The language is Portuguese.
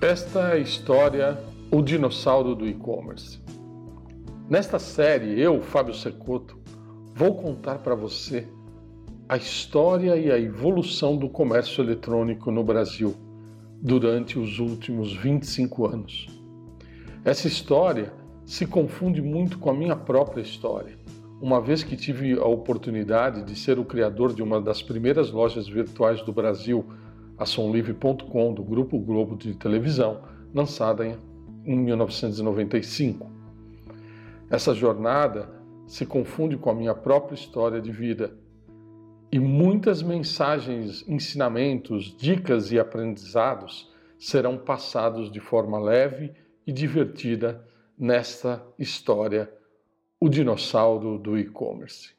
Esta é a história O Dinossauro do E-Commerce. Nesta série, eu, Fábio Secoto, vou contar para você a história e a evolução do comércio eletrônico no Brasil durante os últimos 25 anos. Essa história se confunde muito com a minha própria história, uma vez que tive a oportunidade de ser o criador de uma das primeiras lojas virtuais do Brasil, a Somlivre.com, do Grupo Globo de televisão, lançada em 1995. Essa jornada se confunde com a minha própria história de vida e muitas mensagens, ensinamentos, dicas e aprendizados serão passados de forma leve e divertida nesta história, o dinossauro do e-commerce.